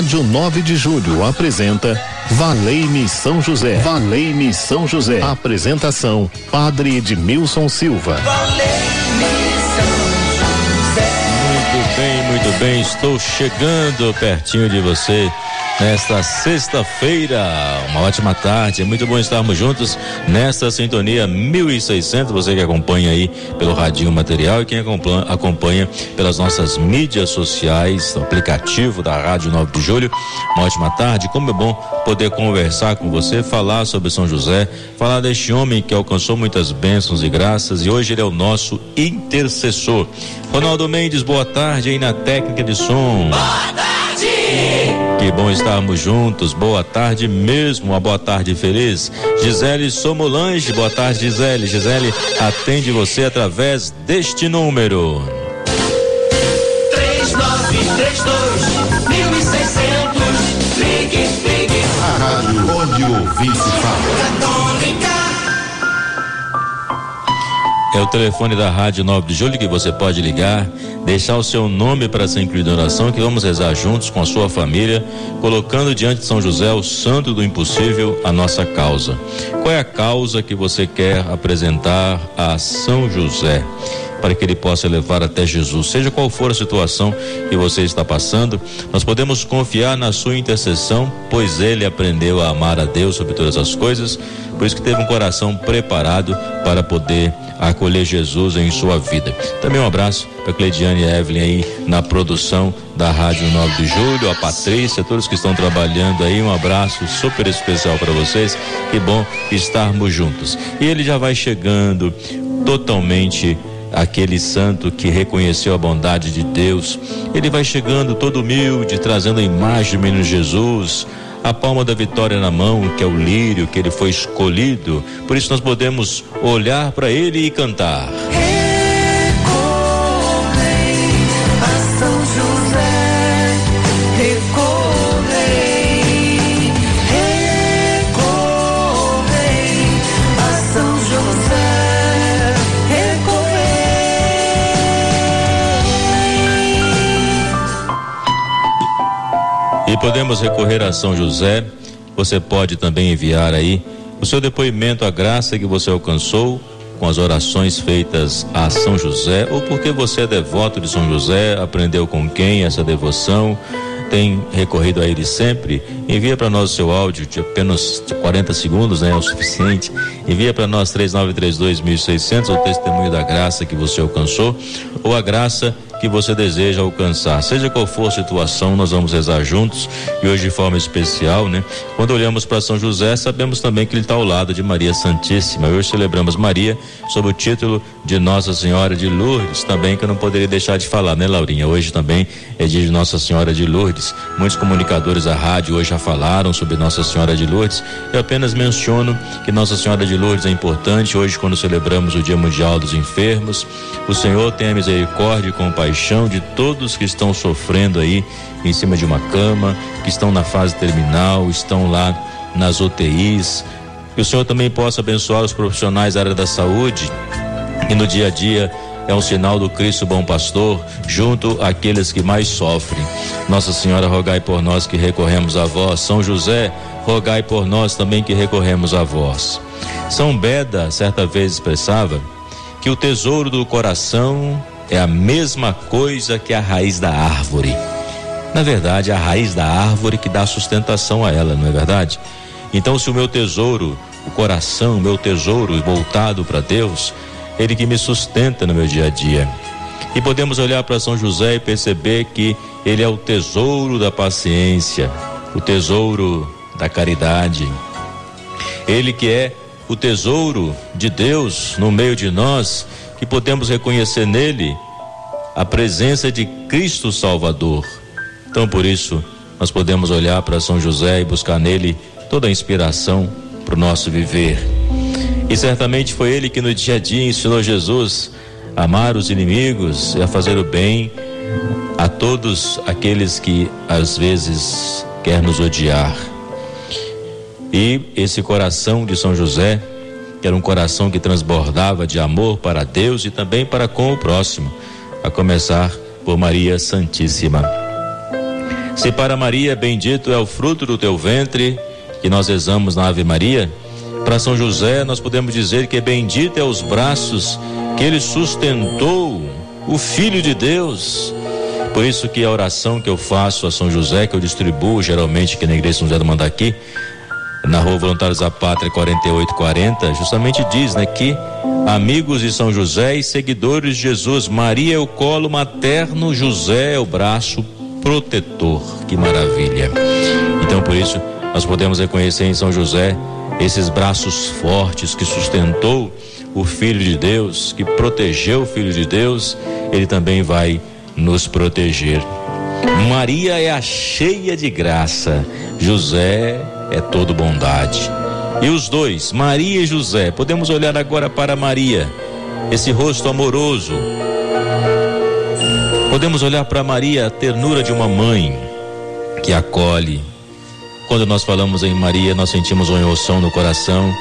Rádio 9 de Julho apresenta Valei-me São José. Valei-me São José. Apresentação: Padre Edmilson Silva. Muito bem, muito bem. Estou chegando pertinho de você nesta sexta-feira. Uma ótima tarde, é muito bom estarmos juntos nesta sintonia 1600. Você que acompanha aí pelo Radinho Material e quem acompanha, pelas nossas mídias sociais, aplicativo da Rádio 9 de Julho. Uma ótima tarde, como é bom poder conversar com você, falar sobre São José, falar deste homem que alcançou muitas bênçãos e graças e hoje ele é o nosso intercessor. Ronaldo Mendes, boa tarde aí na técnica de som. Boa tarde! Que bom estarmos juntos. Boa tarde mesmo, uma boa tarde feliz. Gisele Somolange, boa tarde, Gisele. Gisele atende você através deste número. 3932 1600 Ligue, ligue, A rádio onde o ouvinte fala. É o telefone da Rádio 9 de Julho que você pode ligar, deixar o seu nome para ser incluído na oração, que vamos rezar juntos com a sua família, colocando diante de São José, o santo do impossível, a nossa causa. Qual é a causa que você quer apresentar a São José? Para que ele possa levar até Jesus, seja qual for a situação que você está passando, nós podemos confiar na sua intercessão, pois ele aprendeu a amar a Deus sobre todas as coisas, por isso que teve um coração preparado para poder acolher Jesus em sua vida. Também um abraço para Cleidiane e Evelyn aí na produção da Rádio 9 de Julho, a Patrícia, todos que estão trabalhando aí, um abraço super especial para vocês. Que bom estarmos juntos. E ele já vai chegando totalmente aquele santo que reconheceu a bondade de Deus. Ele vai chegando todo humilde, trazendo a imagem do menino Jesus, a palma da vitória na mão, que é o lírio, que ele foi escolhido. Por isso nós podemos olhar para ele e cantar. Podemos recorrer a São José. Você pode também enviar aí o seu depoimento, a graça que você alcançou com as orações feitas a São José, ou porque você é devoto de São José, aprendeu com quem essa devoção, tem recorrido a ele sempre, envia para nós o seu áudio de apenas 40 segundos, né? É o suficiente. Envia para nós 3932 1600 o testemunho da graça que você alcançou ou a graça que você deseja alcançar. Seja qual for a situação, nós vamos rezar juntos e hoje de forma especial, né? Quando olhamos para São José, sabemos também que ele está ao lado de Maria Santíssima. Hoje celebramos Maria sob o título de Nossa Senhora de Lourdes, também que eu não poderia deixar de falar, né, Laurinha? Hoje também é dia de Nossa Senhora de Lourdes. Muitos comunicadores da rádio hoje já falaram sobre Nossa Senhora de Lourdes. Eu apenas menciono que Nossa Senhora de Lourdes é importante hoje quando celebramos o Dia Mundial dos Enfermos. O Senhor tem a misericórdia e compaixão de todos que estão sofrendo aí em cima de uma cama, que estão na fase terminal, estão lá nas UTIs. Que o Senhor também possa abençoar os profissionais da área da saúde e no dia a dia é um sinal do Cristo bom pastor junto àqueles que mais sofrem. Nossa Senhora, rogai por nós que recorremos a vós. São José, rogai por nós também que recorremos a vós. São Beda certa vez expressava que o tesouro do coração é a mesma coisa que a raiz da árvore. Na verdade, é a raiz da árvore que dá sustentação a ela, não é verdade? Então, se o meu tesouro, o coração, o meu tesouro voltado para Deus, ele que me sustenta no meu dia a dia. E podemos olhar para São José e perceber que ele é o tesouro da paciência, o tesouro da caridade. Ele que é o tesouro de Deus no meio de nós, que podemos reconhecer nele a presença de Cristo Salvador. Então, por isso, nós podemos olhar para São José e buscar nele toda a inspiração para o nosso viver. E certamente foi ele que no dia a dia ensinou Jesus a amar os inimigos e a fazer o bem a todos aqueles que às vezes quer nos odiar. E esse coração de São José, que era um coração que transbordava de amor para Deus e também para com o próximo, a começar por Maria Santíssima. Se para Maria bendito é o fruto do teu ventre, que nós rezamos na Ave Maria, para São José nós podemos dizer que bendito é os braços que ele sustentou o Filho de Deus. Por isso que a oração que eu faço a São José, que eu distribuo geralmente aqui na igreja São José do Mandaqui, na rua Voluntários da Pátria 4840, justamente diz, né, que amigos de São José e seguidores de Jesus, Maria é o colo materno, José é o braço protetor. Que maravilha. Então, por isso, nós podemos reconhecer em São José esses braços fortes que sustentou o Filho de Deus, que protegeu o Filho de Deus, ele também vai nos proteger. Maria é a cheia de graça, José é todo bondade. E os dois, Maria e José, podemos olhar agora para Maria, esse rosto amoroso. Podemos olhar para Maria, a ternura de uma mãe que acolhe. Quando nós falamos em Maria, nós sentimos uma emoção no coração,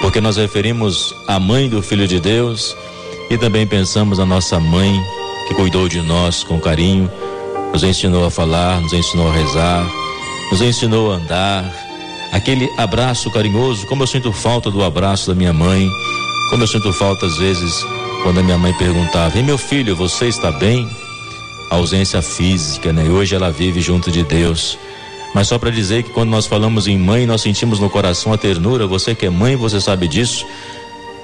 porque nós referimos a mãe do Filho de Deus e também pensamos na nossa mãe que cuidou de nós com carinho, nos ensinou a falar, nos ensinou a rezar, nos ensinou a andar. Aquele abraço carinhoso, como eu sinto falta do abraço da minha mãe, como eu sinto falta às vezes quando a minha mãe perguntava: "E meu filho, você está bem?" A ausência física, né? Hoje ela vive junto de Deus. Mas só para dizer que quando nós falamos em mãe, nós sentimos no coração a ternura. Você que é mãe, você sabe disso.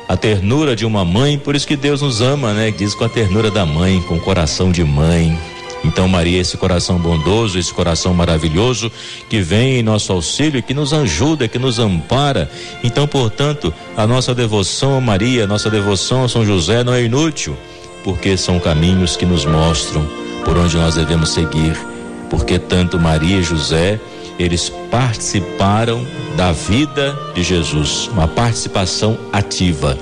A ternura de uma mãe, por isso que Deus nos ama, né? Diz com a ternura da mãe, com o coração de mãe. Então, Maria, esse coração bondoso, esse coração maravilhoso que vem em nosso auxílio, que nos ajuda, que nos ampara. Então, portanto, a nossa devoção a Maria, a nossa devoção a São José não é inútil, porque são caminhos que nos mostram por onde nós devemos seguir. Porque tanto Maria e José, eles participaram da vida de Jesus, uma participação ativa.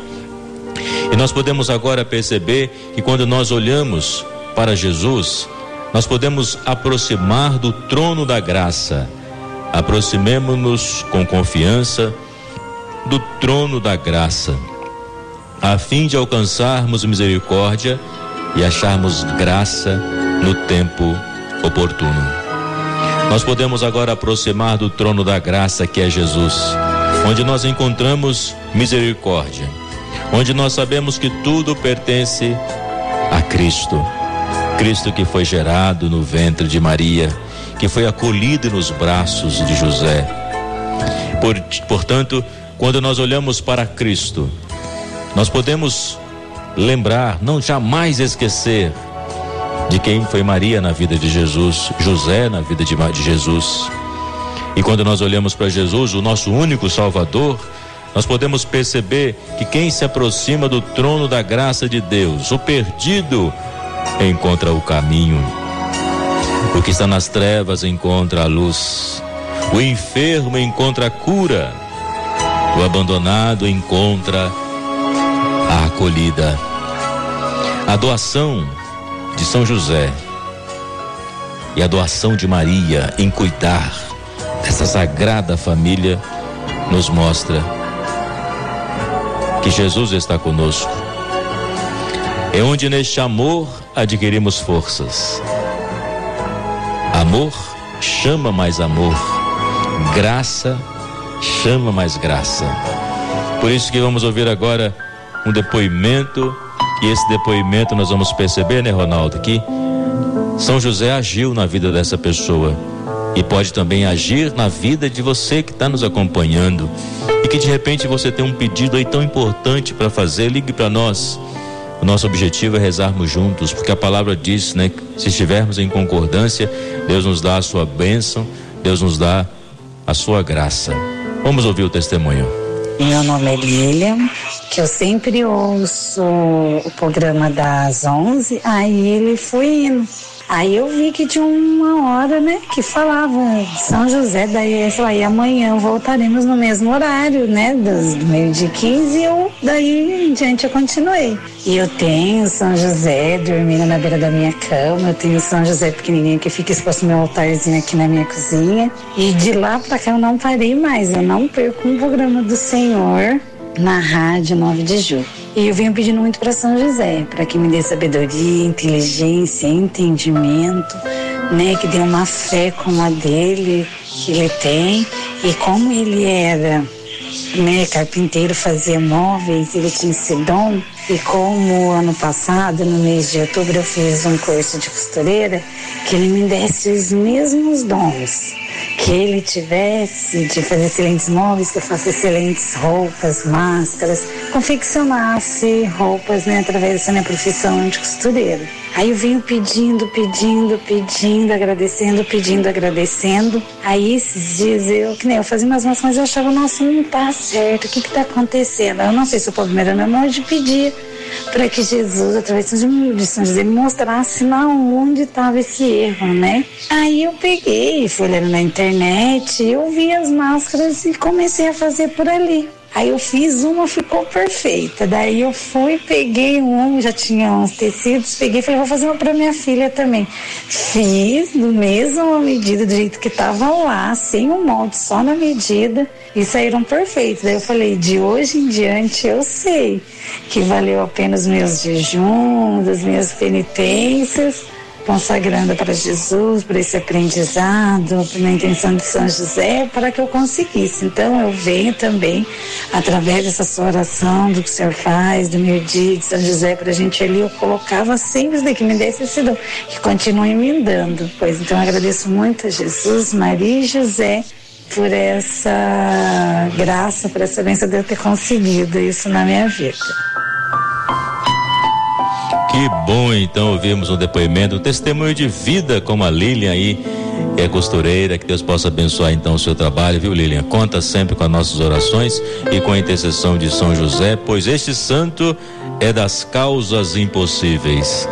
E nós podemos agora perceber que quando nós olhamos para Jesus, nós podemos aproximar do trono da graça. Aproximemo-nos com confiança do trono da graça, a fim de alcançarmos misericórdia e acharmos graça no tempo oportuno. Nós podemos agora aproximar do trono da graça que é Jesus, onde nós encontramos misericórdia, onde nós sabemos que tudo pertence a Cristo. Cristo que foi gerado no ventre de Maria, que foi acolhido nos braços de José. Por, portanto, quando nós olhamos para Cristo, nós podemos lembrar, não jamais esquecer de quem foi Maria na vida de Jesus, José na vida de, de Jesus. E quando nós olhamos para Jesus, o nosso único Salvador, nós podemos perceber que quem se aproxima do trono da graça de Deus, o perdido, encontra o caminho. O que está nas trevas encontra a luz. O enfermo encontra a cura. O abandonado encontra a acolhida. A doação de São José e a doação de Maria em cuidar dessa sagrada família nos mostra que Jesus está conosco. É onde neste amor adquirimos forças. Amor chama mais amor, graça chama mais graça. Por isso que vamos ouvir agora um depoimento e esse depoimento nós vamos perceber, né, Ronaldo, que São José agiu na vida dessa pessoa e pode também agir na vida de você que está nos acompanhando e que de repente você tem um pedido aí tão importante para fazer, ligue para nós. Nosso objetivo é rezarmos juntos, porque a palavra diz, né, se estivermos em concordância, Deus nos dá a sua bênção, Deus nos dá a sua graça. Vamos ouvir o testemunho. Meu nome é Lilian, que eu sempre ouço o programa das 11, aí ele foi indo. Aí eu vi que tinha uma hora, né, que falava São José, daí falou, aí amanhã voltaremos no mesmo horário, né, do meio de 15, e eu, daí em diante eu continuei. E eu tenho São José dormindo na beira da minha cama, eu tenho São José pequenininho que fica exposto no meu altarzinho aqui na minha cozinha. E de lá pra cá eu não parei mais, eu não perco um programa do Senhor na rádio 9 de julho. E eu venho pedindo muito para São José, para que me dê sabedoria, inteligência, entendimento, né, que deu uma fé como a dele, que ele tem, e como ele era né, carpinteiro, fazia móveis, ele tinha esse dom, e como ano passado, no mês de outubro, eu fiz um curso de costureira, que ele me desse os mesmos dons que ele tivesse de fazer excelentes móveis, que eu faça excelentes roupas, máscaras, confeccionasse roupas, né, através dessa minha profissão de costureira. Aí eu venho pedindo, pedindo, pedindo, agradecendo, pedindo, agradecendo. Aí esses dias eu, que nem eu fazia umas máscaras, mas eu achava, nossa, não tá certo, o que que tá acontecendo? Eu não sei se o povo era meu mão de pedir para que Jesus, através de São José, me mostrasse na onde estava esse erro, né? Aí eu peguei, fui olhando na internet, eu vi as máscaras e comecei a fazer por ali. Aí eu fiz uma, ficou perfeita. Daí eu fui, peguei um, já tinha uns tecidos, peguei e falei, vou fazer uma para minha filha também. Fiz do mesmo medida, do jeito que tava lá, sem o molde, só na medida, e saíram perfeitos. Daí eu falei, de hoje em diante eu sei que valeu a pena os meus jejuns, as minhas penitências consagrando para Jesus, para esse aprendizado, na intenção de São José, para que eu conseguisse. Então eu venho também, através dessa sua oração, do que o Senhor faz, do meu dia de São José, para a gente ali, eu colocava sempre de que me desse esse dom, que continue me dando. Pois então eu agradeço muito a Jesus, Maria e José por essa graça, por essa bênção de eu ter conseguido isso na minha vida. Que bom então ouvirmos um depoimento, um testemunho de vida como a Lilian aí, que é costureira, que Deus possa abençoar então o seu trabalho, viu Lilian? Conta sempre com as nossas orações e com a intercessão de São José, pois este santo é das causas impossíveis.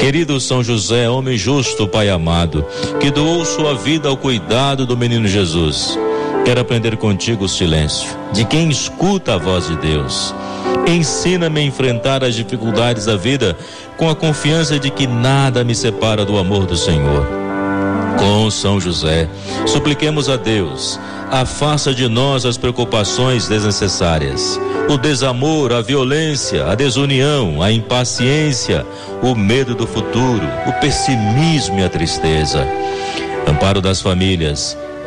Querido São José, homem justo, Pai amado, que doou sua vida ao cuidado do menino Jesus. Quero aprender contigo o silêncio, de quem escuta a voz de Deus. Ensina-me a enfrentar as dificuldades da vida com a confiança de que nada me separa do amor do Senhor. Com São José, supliquemos a Deus, afasta de nós as preocupações desnecessárias, o desamor, a violência, a desunião, a impaciência, o medo do futuro, o pessimismo e a tristeza. Amparo das famílias,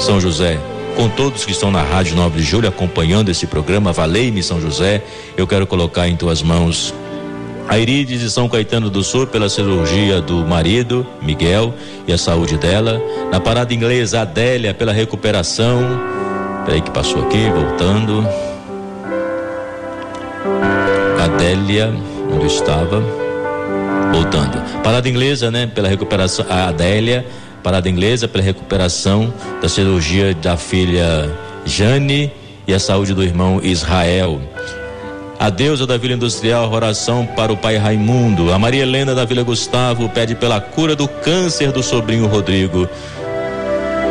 São José, com todos que estão na Rádio Nobre de Júlio acompanhando esse programa, Valei-me São José, eu quero colocar em tuas mãos a Irides de São Caetano do Sul pela cirurgia do marido, Miguel, e a saúde dela. Na parada inglesa, Adélia pela recuperação. Peraí que passou aqui, voltando. Adélia, onde estava? Voltando. Parada inglesa, né? Pela recuperação. A Adélia, parada inglesa pela recuperação da cirurgia da filha Jane e a saúde do irmão Israel. A deusa da Vila Industrial, oração para o pai Raimundo. A Maria Helena da Vila Gustavo pede pela cura do câncer do sobrinho Rodrigo.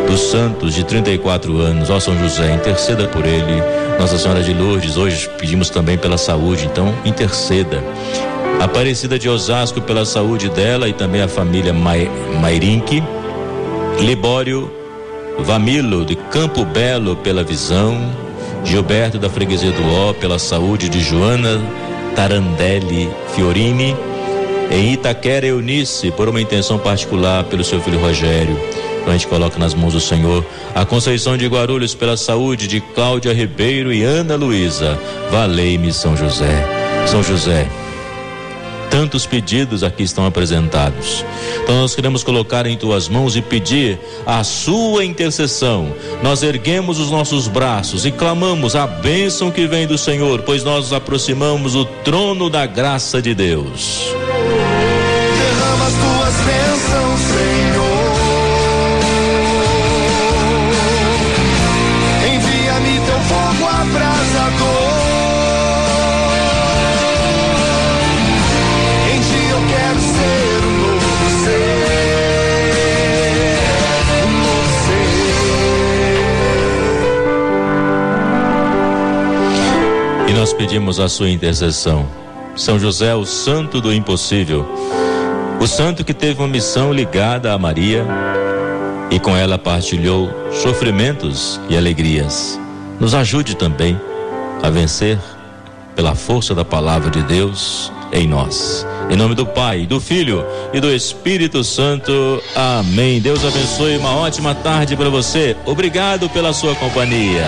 Dos Santos, de 34 anos, ó São José, interceda por ele. Nossa Senhora de Lourdes, hoje pedimos também pela saúde, então interceda. Aparecida de Osasco pela saúde dela e também a família Mairinque. Libório Vamilo de Campo Belo pela visão. Gilberto da Freguesia do Ó pela saúde de Joana Tarandelli Fiorini. Em Itaquera, Eunice, por uma intenção particular pelo seu filho Rogério. Então a gente coloca nas mãos do Senhor. A Conceição de Guarulhos pela saúde de Cláudia Ribeiro e Ana Luísa. Valei-me, São José. São José. Tantos pedidos aqui estão apresentados. Então nós queremos colocar em tuas mãos e pedir a sua intercessão. Nós erguemos os nossos braços e clamamos a bênção que vem do Senhor, pois nós nos aproximamos do trono da graça de Deus. Derrama as tuas bênçãos, Senhor. Envia-me teu fogo abrasador. E nós pedimos a sua intercessão. São José, o santo do impossível, o santo que teve uma missão ligada a Maria e com ela partilhou sofrimentos e alegrias. Nos ajude também a vencer pela força da palavra de Deus em nós. Em nome do Pai, do Filho e do Espírito Santo. Amém. Deus abençoe. Uma ótima tarde para você. Obrigado pela sua companhia.